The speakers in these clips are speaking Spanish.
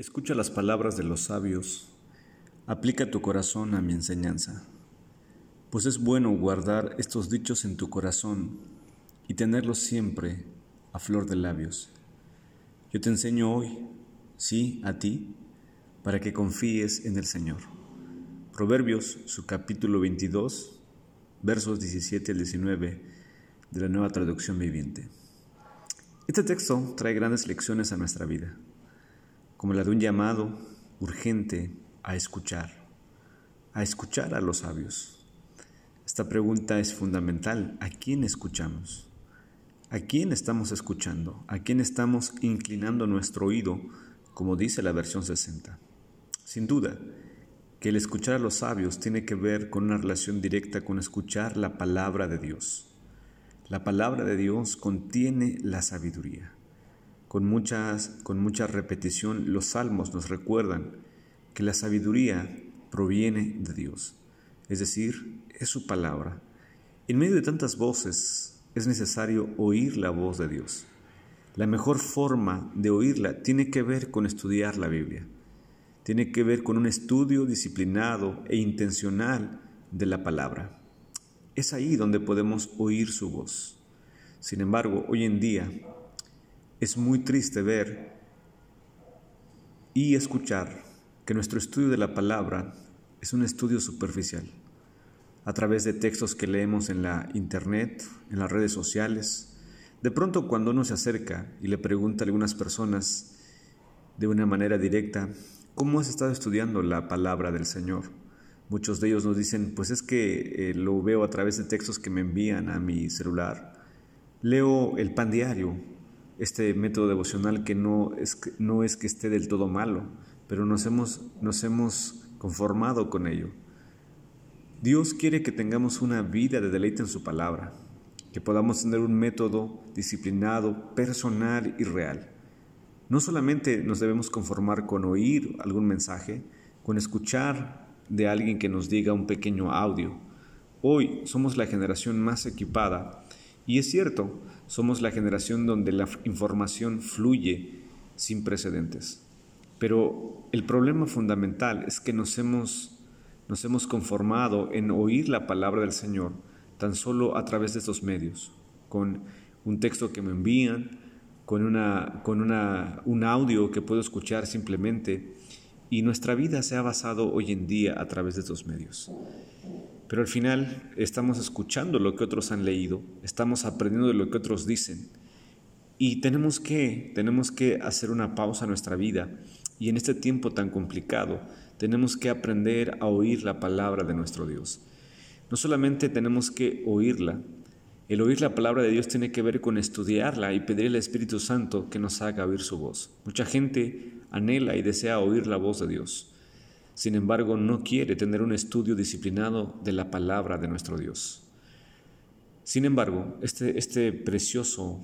Escucha las palabras de los sabios, aplica tu corazón a mi enseñanza, pues es bueno guardar estos dichos en tu corazón y tenerlos siempre a flor de labios. Yo te enseño hoy, sí, a ti, para que confíes en el Señor. Proverbios, su capítulo 22, versos 17 al 19 de la nueva traducción viviente. Este texto trae grandes lecciones a nuestra vida como la de un llamado urgente a escuchar, a escuchar a los sabios. Esta pregunta es fundamental. ¿A quién escuchamos? ¿A quién estamos escuchando? ¿A quién estamos inclinando nuestro oído, como dice la versión 60? Sin duda, que el escuchar a los sabios tiene que ver con una relación directa con escuchar la palabra de Dios. La palabra de Dios contiene la sabiduría. Con, muchas, con mucha repetición los salmos nos recuerdan que la sabiduría proviene de Dios, es decir, es su palabra. En medio de tantas voces es necesario oír la voz de Dios. La mejor forma de oírla tiene que ver con estudiar la Biblia. Tiene que ver con un estudio disciplinado e intencional de la palabra. Es ahí donde podemos oír su voz. Sin embargo, hoy en día es muy triste ver y escuchar que nuestro estudio de la palabra es un estudio superficial, a través de textos que leemos en la internet, en las redes sociales. De pronto cuando uno se acerca y le pregunta a algunas personas de una manera directa, ¿cómo has estado estudiando la palabra del Señor? Muchos de ellos nos dicen, pues es que eh, lo veo a través de textos que me envían a mi celular. Leo el pan diario, este método devocional que no es, que no es que esté del todo malo, pero nos hemos, nos hemos conformado con ello. Dios quiere que tengamos una vida de deleite en su palabra, que podamos tener un método disciplinado, personal y real. No solamente nos debemos conformar con oír algún mensaje, con escuchar de alguien que nos diga un pequeño audio. Hoy somos la generación más equipada y es cierto, somos la generación donde la información fluye sin precedentes. Pero el problema fundamental es que nos hemos, nos hemos conformado en oír la palabra del Señor tan solo a través de estos medios, con un texto que me envían, con, una, con una, un audio que puedo escuchar simplemente, y nuestra vida se ha basado hoy en día a través de estos medios. Pero al final estamos escuchando lo que otros han leído, estamos aprendiendo de lo que otros dicen. Y tenemos que, tenemos que hacer una pausa en nuestra vida. Y en este tiempo tan complicado, tenemos que aprender a oír la palabra de nuestro Dios. No solamente tenemos que oírla, el oír la palabra de Dios tiene que ver con estudiarla y pedir al Espíritu Santo que nos haga oír su voz. Mucha gente anhela y desea oír la voz de Dios. Sin embargo, no quiere tener un estudio disciplinado de la palabra de nuestro Dios. Sin embargo, este, este precioso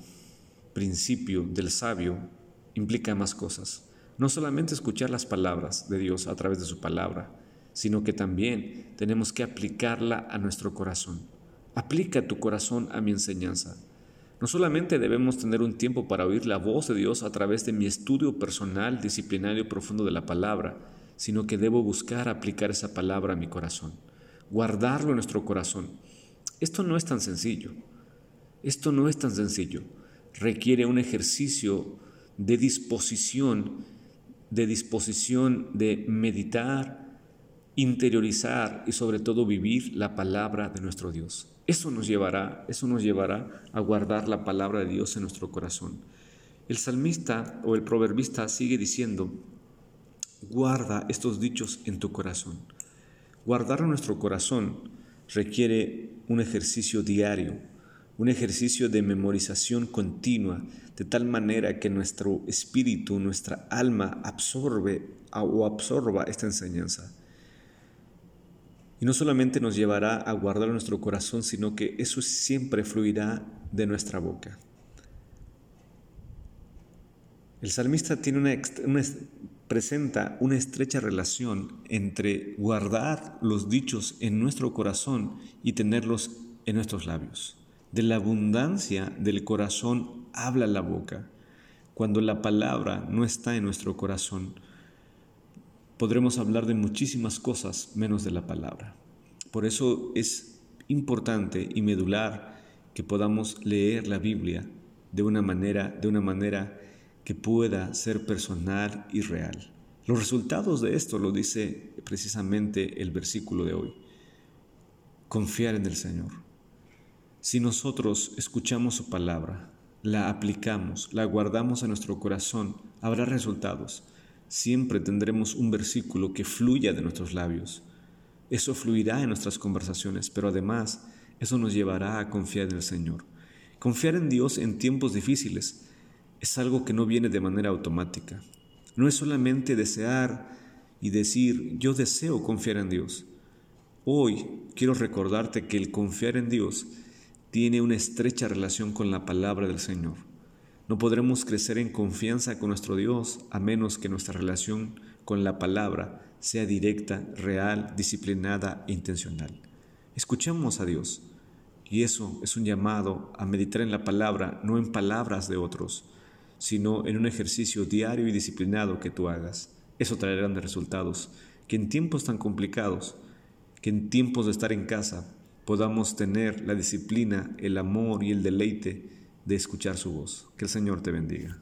principio del sabio implica más cosas. No solamente escuchar las palabras de Dios a través de su palabra, sino que también tenemos que aplicarla a nuestro corazón. Aplica tu corazón a mi enseñanza. No solamente debemos tener un tiempo para oír la voz de Dios a través de mi estudio personal, disciplinario profundo de la palabra, sino que debo buscar aplicar esa palabra a mi corazón, guardarlo en nuestro corazón. Esto no es tan sencillo. Esto no es tan sencillo. Requiere un ejercicio de disposición, de disposición de meditar, interiorizar y sobre todo vivir la palabra de nuestro Dios. Eso nos llevará, eso nos llevará a guardar la palabra de Dios en nuestro corazón. El salmista o el proverbista sigue diciendo, Guarda estos dichos en tu corazón. Guardar nuestro corazón requiere un ejercicio diario, un ejercicio de memorización continua, de tal manera que nuestro espíritu, nuestra alma absorbe o absorba esta enseñanza. Y no solamente nos llevará a guardar nuestro corazón, sino que eso siempre fluirá de nuestra boca. El salmista presenta una estrecha relación entre guardar los dichos en nuestro corazón y tenerlos en nuestros labios. De la abundancia del corazón habla la boca. Cuando la palabra no está en nuestro corazón, podremos hablar de muchísimas cosas menos de la palabra. Por eso es importante y medular que podamos leer la Biblia de una manera, de una manera que pueda ser personal y real. Los resultados de esto lo dice precisamente el versículo de hoy. Confiar en el Señor. Si nosotros escuchamos su palabra, la aplicamos, la guardamos en nuestro corazón, habrá resultados. Siempre tendremos un versículo que fluya de nuestros labios. Eso fluirá en nuestras conversaciones, pero además eso nos llevará a confiar en el Señor. Confiar en Dios en tiempos difíciles es algo que no viene de manera automática. No es solamente desear y decir, yo deseo confiar en Dios. Hoy quiero recordarte que el confiar en Dios tiene una estrecha relación con la palabra del Señor. No podremos crecer en confianza con nuestro Dios a menos que nuestra relación con la palabra sea directa, real, disciplinada intencional. Escuchemos a Dios. Y eso es un llamado a meditar en la palabra, no en palabras de otros, sino en un ejercicio diario y disciplinado que tú hagas. Eso traerá grandes resultados. Que en tiempos tan complicados, que en tiempos de estar en casa, podamos tener la disciplina, el amor y el deleite de escuchar su voz. Que el Señor te bendiga.